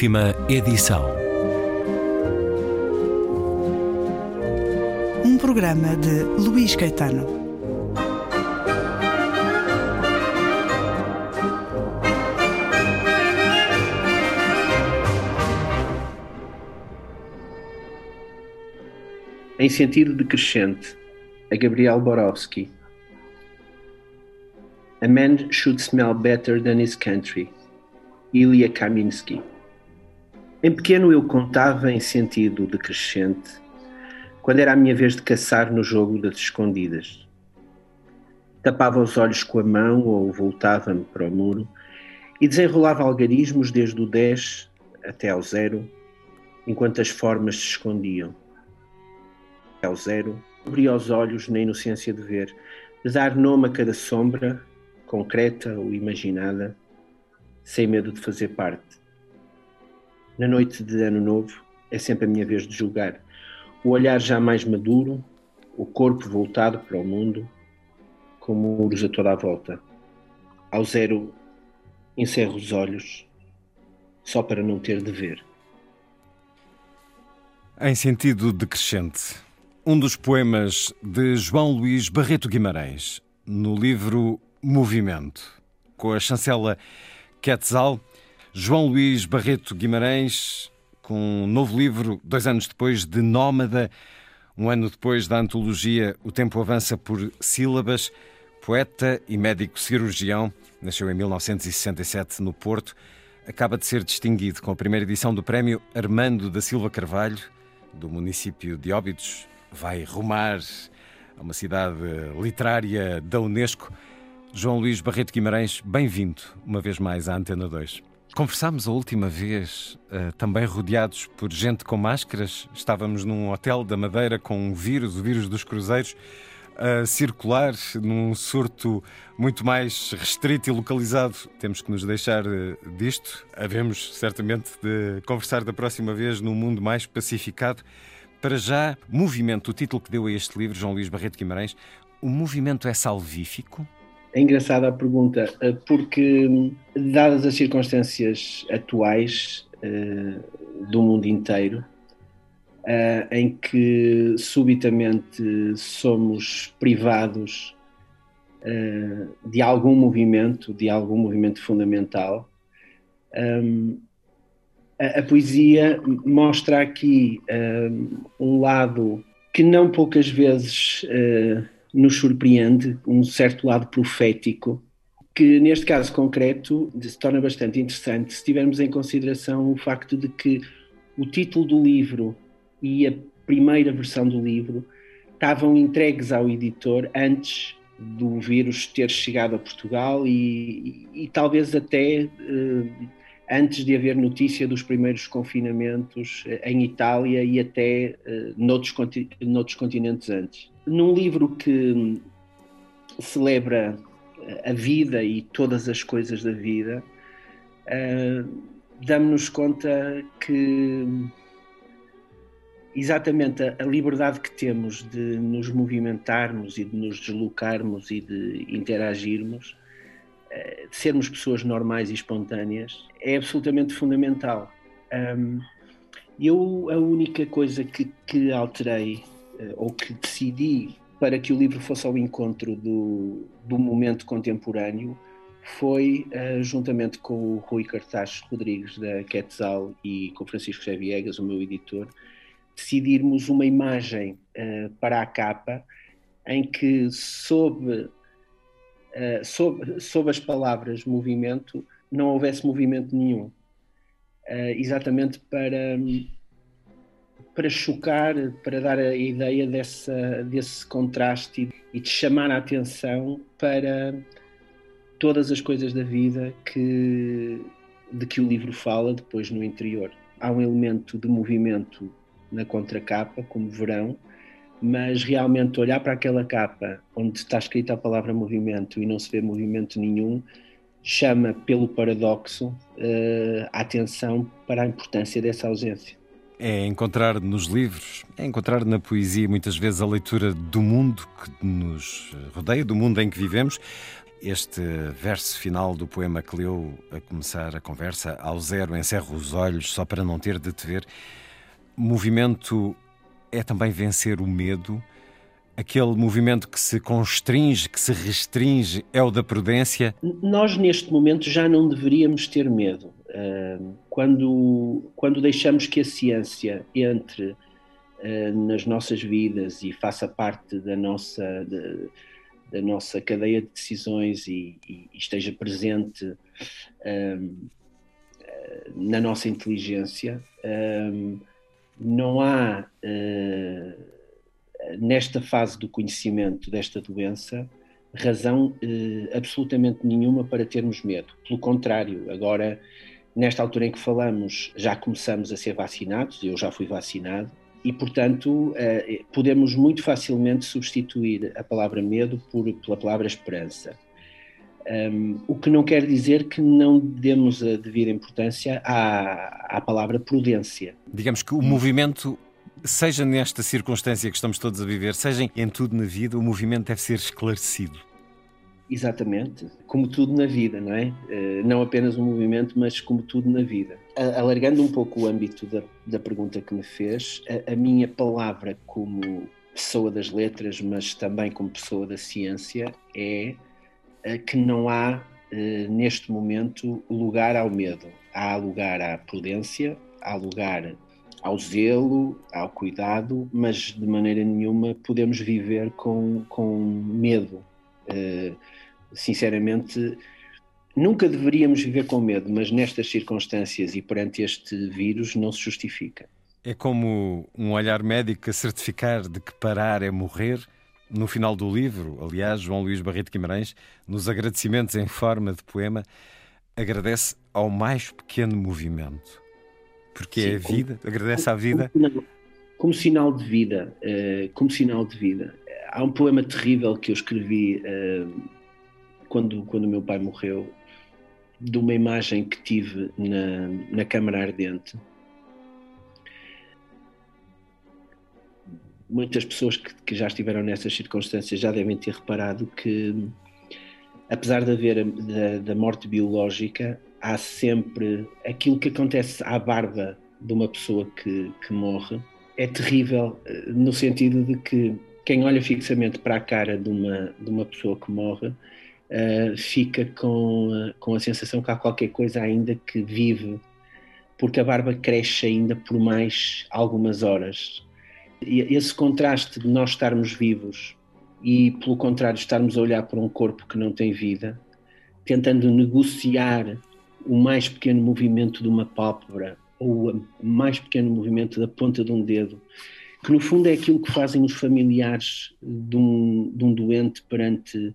Última edição. Um programa de Luís Caetano. Em sentido decrescente, a Gabriel Borowski. A man should smell better than his country. Ilya Kaminsky. Em pequeno eu contava em sentido decrescente, quando era a minha vez de caçar no jogo das escondidas. Tapava os olhos com a mão ou voltava-me para o muro e desenrolava algarismos desde o 10 até ao zero, enquanto as formas se escondiam. Até ao zero, abria os olhos na inocência de ver, de dar nome a cada sombra, concreta ou imaginada, sem medo de fazer parte. Na noite de Ano Novo é sempre a minha vez de julgar. O olhar já mais maduro, o corpo voltado para o mundo, com muros a toda a volta. Ao zero, encerro os olhos, só para não ter de ver. Em sentido decrescente, um dos poemas de João Luís Barreto Guimarães, no livro Movimento, com a chancela Quetzal, João Luís Barreto Guimarães, com um novo livro, dois anos depois, de Nómada, um ano depois da antologia O Tempo Avança por Sílabas, poeta e médico cirurgião, nasceu em 1967 no Porto, acaba de ser distinguido com a primeira edição do prémio Armando da Silva Carvalho, do município de Óbidos, vai rumar a uma cidade literária da Unesco. João Luís Barreto Guimarães, bem-vindo uma vez mais à Antena 2. Conversámos a última vez uh, também rodeados por gente com máscaras. Estávamos num hotel da Madeira com um vírus, o vírus dos cruzeiros, a circular num surto muito mais restrito e localizado. Temos que nos deixar uh, disto. Havemos certamente de conversar da próxima vez num mundo mais pacificado. Para já, movimento, o título que deu a este livro, João Luís Barreto Guimarães, o movimento é salvífico? É engraçada a pergunta, eh, porque, dadas as circunstâncias atuais uh, do mundo inteiro, uh, em que subitamente somos privados de algum movimento, de algum movimento fundamental, um, a, a, poesia mostra aqui um lado que não poucas vezes nos surpreende, um certo lado profético, que neste caso concreto se torna bastante interessante se tivermos em consideração o facto de que o título do livro e a primeira versão do livro estavam entregues ao editor antes do vírus ter chegado a Portugal e, e, e talvez até uh, antes de haver notícia dos primeiros confinamentos eh, em Itália e até uh, noutros, noutros continentes antes. Num livro que celebra a vida e todas as coisas da vida, uh, damos-nos conta que exatamente a, a, liberdade que temos de nos movimentarmos e de nos deslocarmos e de interagirmos, uh, de sermos pessoas normais e espontâneas, é absolutamente fundamental. Um, eu, a única coisa que, que alterei ou que decidi para que o livro fosse ao encontro do, do momento contemporâneo foi, uh, juntamente com o Rui Cartaz Rodrigues da Quetzal e com Francisco José Viegas, o meu editor, decidirmos uma imagem uh, para a capa em que, sob, uh, sob, sob as palavras movimento, não houvesse movimento nenhum. exatamente para para chocar, para dar a ideia dessa, desse contraste e de chamar a atenção para todas as coisas da vida que, de que o livro fala depois no interior. Há um elemento de movimento na contracapa, como verão, mas realmente olhar para aquela capa onde está escrita a palavra movimento e não se vê movimento nenhum, chama pelo paradoxo uh, a atenção para a importância dessa ausência é encontrar nos livros, é encontrar na poesia muitas vezes a leitura do mundo que nos rodeia, do mundo em que vivemos. este verso final do poema que leu a começar a conversa, ao zero encerro os olhos só para não ter de te ver. Movimento é também vencer o medo. Aquele movimento que se constringe, que se restringe, é o da prudência? Nós, neste momento, já não deveríamos ter medo. Quando, quando deixamos que a ciência entre nas nossas vidas e faça parte da nossa, da nossa cadeia de decisões e, e esteja presente um, na nossa inteligência, um, não há uh, nesta fase do conhecimento desta doença razão uh, absolutamente nenhuma para termos medo. Pelo contrário, agora, nesta altura em que falamos, já começamos a ser vacinados, eu já fui vacinado, e, portanto, eh, podemos muito facilmente substituir a palavra medo por, pela palavra esperança. Um, o que não quer dizer que não demos a devida importância à, à palavra prudência. Digamos que o movimento, seja nesta circunstância que estamos todos a viver, seja em tudo na vida, o movimento deve ser esclarecido. Exatamente, como tudo na vida, não é? Eh, não apenas um movimento, mas como tudo na vida. Alargando um pouco o âmbito da, da pergunta que me fez, a, a, minha palavra como pessoa das letras, mas também como pessoa da ciência, é eh, que não há, eh, neste momento, lugar ao medo. Há lugar à prudência, há lugar ao zelo, ao cuidado, mas de maneira nenhuma podemos viver com, com medo sinceramente, nunca deveríamos viver com medo, mas nestas circunstâncias e perante este vírus não se justifica. É como um olhar médico a certificar de que parar é morrer. No final do livro, aliás, João Luís Barreto Guimarães, nos agradecimentos em forma de poema, agradece ao mais pequeno movimento. Porque Sim, é a vida, como, agradece à vida. Como, como, sinal de vida, como sinal de vida há um poema terrível que eu escrevi uh, quando, quando o meu pai morreu, de uma imagem que tive na, na Câmara Ardente. Muitas pessoas que, que já estiveram nessas circunstâncias já devem ter reparado que, apesar de haver da, da morte biológica, há sempre aquilo que acontece à barba de uma pessoa que, que morre. É terrível eh, no sentido de que quem olha fixamente para a cara de uma, de uma pessoa que morre uh, fica com, com a sensação que há qualquer coisa ainda que vive, porque a barba cresce ainda por mais algumas horas. E esse contraste de nós estarmos vivos e, pelo contrário, estarmos a olhar para um corpo que não tem vida, tentando negociar o mais pequeno movimento de uma pálpebra ou o mais pequeno movimento da ponta de um dedo que no fundo é aquilo que fazem os familiares de um, de um doente perante,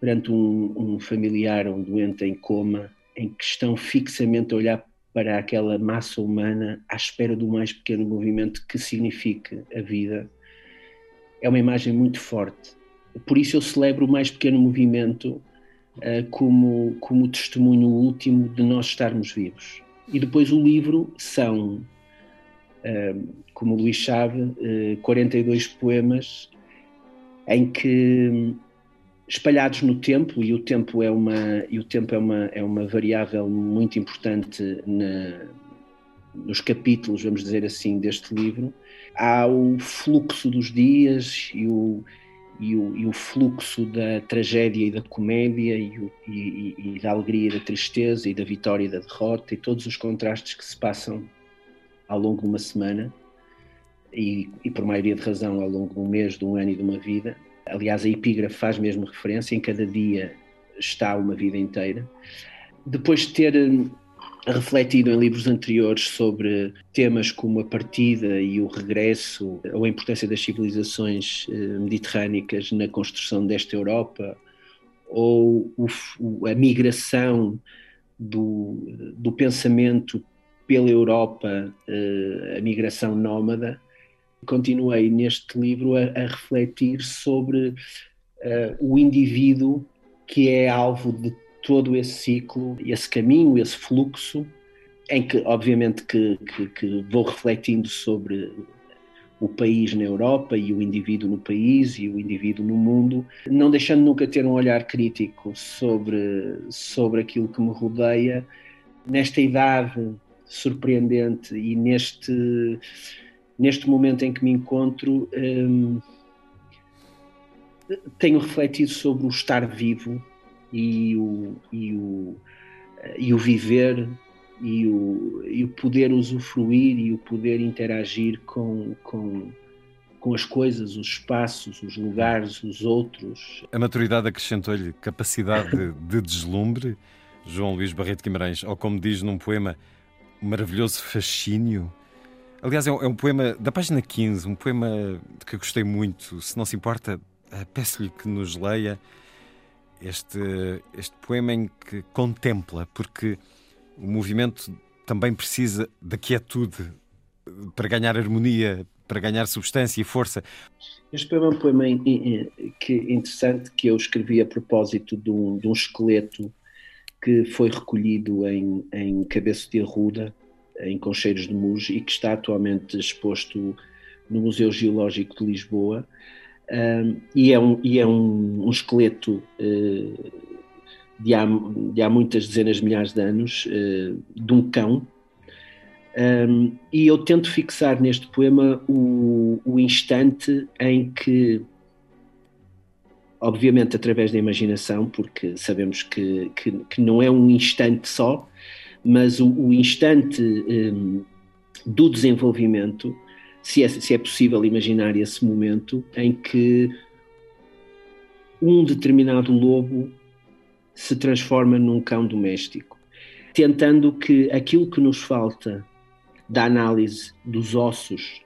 perante um, um familiar, um doente em coma, em que estão fixamente a olhar para aquela massa humana à espera do mais pequeno movimento que signifique a vida. É uma imagem muito forte. Por isso eu celebro o mais pequeno movimento uh, como, como testemunho último de nós estarmos vivos. E depois o livro são como o Luís sabe, 42 eh, poemas em que espalhados no tempo e o tempo é uma e o tempo é uma é uma variável muito importante na, nos capítulos, vamos dizer assim, deste livro. Há o fluxo dos dias e o e o, e o fluxo da tragédia e da comédia e, o, e, e da alegria e da tristeza e da vitória e da derrota e todos os contrastes que se passam ao longo de uma semana e, e, por maioria de razão ao longo de um mês, de um ano e de uma vida. Aliás, a epígrafe faz mesmo referência, em cada dia está uma vida inteira. Depois de ter hum, refletido em livros anteriores sobre temas como a partida e o regresso, ou a importância das civilizações hum, mediterrânicas na construção desta Europa, ou o, a migração do, do pensamento pela Europa uh, a migração nómada, continuei neste livro a, a refletir sobre uh, o indivíduo que é alvo de todo esse ciclo, esse caminho, esse fluxo, em que obviamente que, que, que vou refletindo sobre o país na Europa e o indivíduo no país e o indivíduo no mundo, não deixando nunca ter um olhar crítico sobre, sobre aquilo que me rodeia, nesta idade surpreendente e neste, neste momento em que me encontro, hum, tenho refletido sobre o estar vivo e o, e o, e o viver e o, e o poder usufruir e o poder interagir com, com, com as coisas, os espaços, os lugares, os outros. A maturidade acrescentou-lhe capacidade de, de deslumbre, João Luís Barreto Guimarães, ou como diz num poema, maravilhoso fascínio. Aliás, é um, é um, poema da página 15, um poema que gostei muito. Se não se importa, eh, peço-lhe que nos leia este, este poema em que contempla, porque o movimento também precisa da quietude para ganhar harmonia, para ganhar substância e força. Este poema é um poema interessante que eu escrevi a propósito de um, de um esqueleto que foi recolhido em, em Cabeço de Arruda, em Concheiros de Muge, e que está atualmente exposto no Museu Geológico de Lisboa. Um, e é um, e é um, um esqueleto uh, de há, de há muitas dezenas de milhares de anos, uh, de um cão. Um, e eu tento fixar neste poema o, o instante em que, obviamente através da imaginação, porque sabemos que, que, que não é um instante só, mas o, o instante um, do desenvolvimento, se é, se é possível imaginar esse momento em que um determinado lobo se transforma num cão doméstico, tentando que aquilo que nos falta da análise dos ossos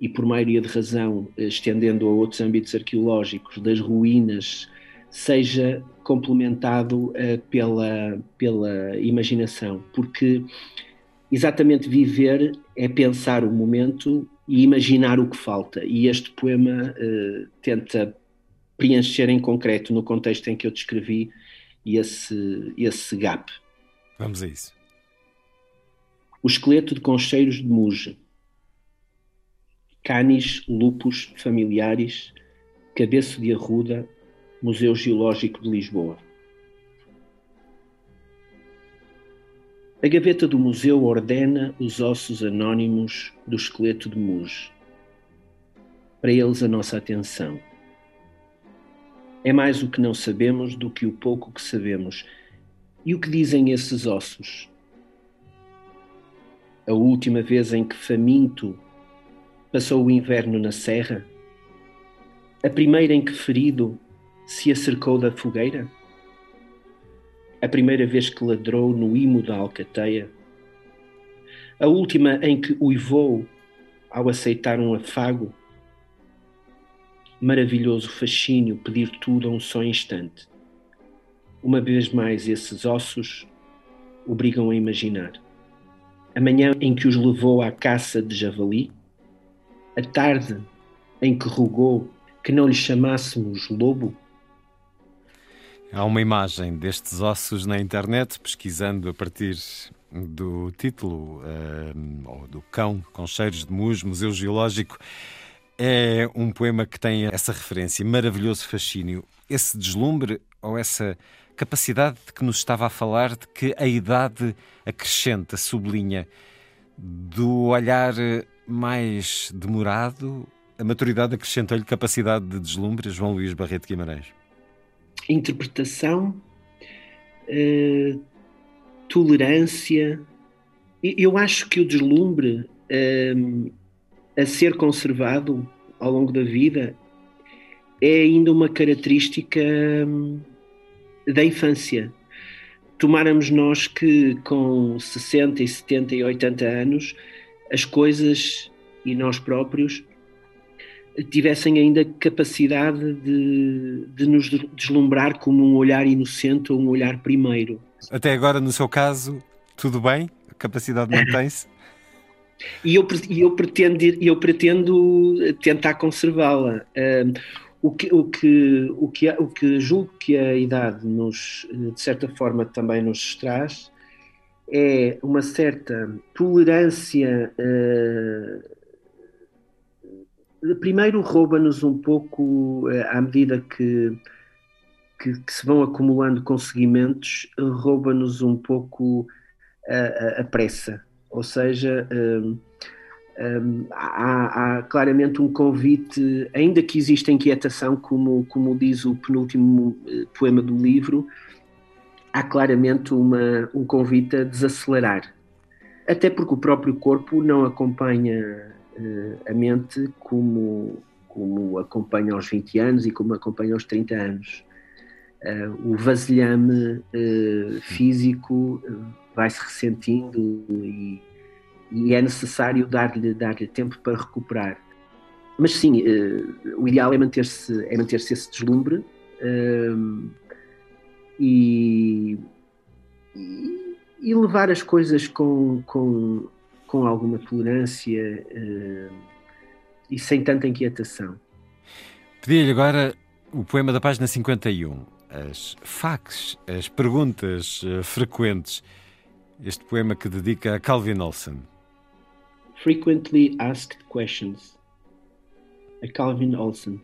e por maioria de razão, eh, estendendo a outros âmbitos arqueológicos, das ruínas, seja complementado uh, pela, pela imaginação, porque exatamente viver é pensar o momento e imaginar o que falta, e este poema uh, tenta preencher em concreto, no contexto em que eu descrevi, esse, esse gap. Vamos a isso. O esqueleto de concheiros de Muge. Canis lupus familiares, cabeço de arruda, Museu Geológico de Lisboa. A gaveta do museu ordena os ossos anónimos do esqueleto de Muge. Para eles a nossa atenção é mais o que não sabemos do que o pouco que sabemos. E o que dizem esses ossos? A última vez em que faminto passou o inverno na serra? A primeira em que ferido se acercou da fogueira? A primeira vez que ladrou no imo da alcateia? A última em que uivou ao aceitar um afago? maravilhoso fascínio pedir tudo a um só instante. Uma vez mais, esses ossos obrigam a imaginar. A manhã em que os levou à caça de javali, a tarde em que rogou que não lhe chamássemos lobo. Há uma imagem destes ossos na internet, pesquisando a partir do título, uh, ou do cão com cheiros de mus, Museu Geológico. É um poema que tem essa referência, maravilhoso fascínio, esse deslumbre ou essa capacidade de que nos estava a falar de que a idade acrescenta, sublinha, do olhar mais demorado, a maturidade acrescentou-lhe capacidade de deslumbre, João Luís Barreto Guimarães. Interpretação, eh, tolerância. Eu acho que o deslumbre eh, a ser conservado ao longo da vida é ainda uma característica hum, da infância. Tomáramos nós que com 60 e 70 e 80 anos as coisas e nós próprios tivessem ainda capacidade de, de nos deslumbrar como um olhar inocente ou um olhar primeiro. Até agora, no seu caso, tudo bem? A capacidade mantém-se? E eu, eu, pretendo, eu pretendo tentar conservá-la. o, que, o, que, o, que, o que julgo que a idade nos, de certa forma, também nos traz é uma certa tolerância uh, primeiro rouba-nos um pouco, eh, à medida que, que, que, se vão acumulando conseguimentos, rouba-nos um pouco a, a, a, pressa. Ou seja, um, há, há, claramente um convite, ainda que exista inquietação, como, como diz o penúltimo eh, poema do livro, há claramente uma, um convite a desacelerar. Até porque o próprio corpo não acompanha uh, a mente como, como acompanha aos 20 anos e como acompanha aos 30 anos. Uh, o vasilhame uh, físico vai-se ressentindo e, e, é necessário dar-lhe dar tempo para recuperar. Mas sim, o ideal é manter-se é manter esse deslumbre e, e, e, levar as coisas com, com, com alguma tolerância uh, e sem tanta inquietação. Pedi-lhe agora o poema da página 51, as facs, as perguntas uh, frequentes. Este poema que dedica a Calvin Olson. Frequently Asked Questions. A Calvin Olson.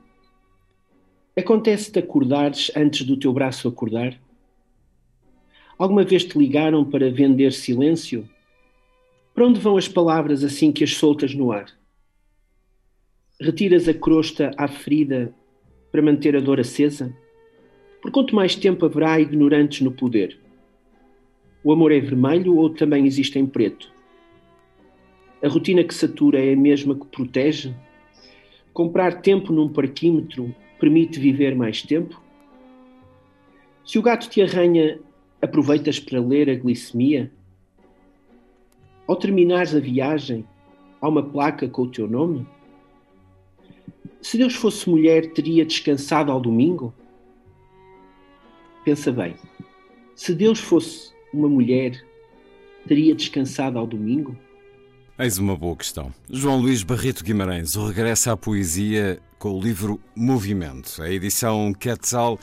Acontece-te acordares antes do teu braço acordar? Alguma vez te ligaram para vender silêncio? Para onde vão as palavras assim que as soltas no ar? Retiras a crosta à ferida para manter a dor acesa? Por quanto mais tempo haverá ignorantes no poder? O amor é vermelho ou também existe em preto? A rotina que satura é a mesma que protege? Comprar tempo num parquímetro permite viver mais tempo? Se o gato te arranha Aproveitas para ler a glicemia? Ao terminares a viagem, há uma placa com o teu nome? Se Deus fosse mulher, teria descansado ao domingo? Pensa bem. Se Deus fosse uma mulher, teria descansado ao domingo? Eis uma boa questão. João Luís Barreto Guimarães regressa à poesia com o livro Movimento, a edição Quetzal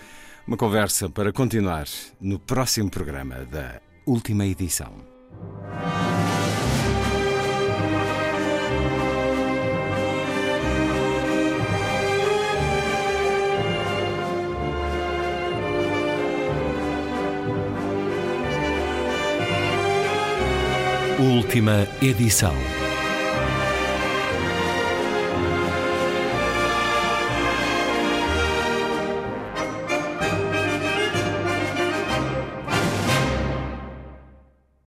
uma conversa para continuar no próximo programa da última edição. Última edição.